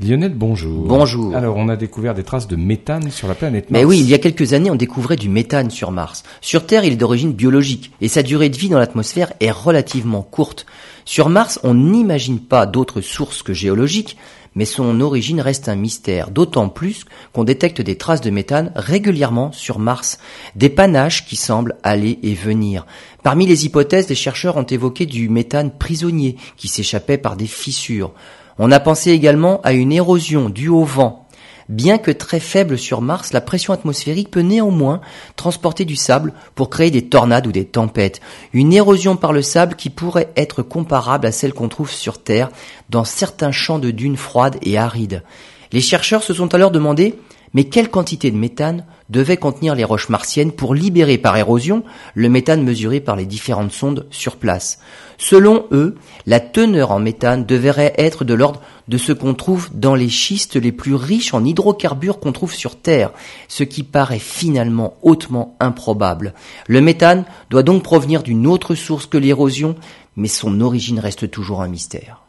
Lionel, bonjour. Bonjour. Alors, on a découvert des traces de méthane sur la planète Mais Mars. oui, il y a quelques années, on découvrait du méthane sur Mars. Sur Terre, il est d'origine biologique et sa durée de vie dans l'atmosphère est relativement courte. Sur Mars, on n'imagine pas d'autres sources que géologiques, mais son origine reste un mystère, d'autant plus qu'on détecte des traces de méthane régulièrement sur Mars, des panaches qui semblent aller et venir. Parmi les hypothèses, des chercheurs ont évoqué du méthane prisonnier qui s'échappait par des fissures. On a pensé également à une érosion due au vent. Bien que très faible sur Mars, la pression atmosphérique peut néanmoins transporter du sable pour créer des tornades ou des tempêtes. Une érosion par le sable qui pourrait être comparable à celle qu'on trouve sur Terre dans certains champs de dunes froides et arides. Les chercheurs se sont alors demandé mais quelle quantité de méthane devait contenir les roches martiennes pour libérer par érosion le méthane mesuré par les différentes sondes sur place? Selon eux, la teneur en méthane devrait être de l'ordre de ce qu'on trouve dans les schistes les plus riches en hydrocarbures qu'on trouve sur Terre, ce qui paraît finalement hautement improbable. Le méthane doit donc provenir d'une autre source que l'érosion, mais son origine reste toujours un mystère.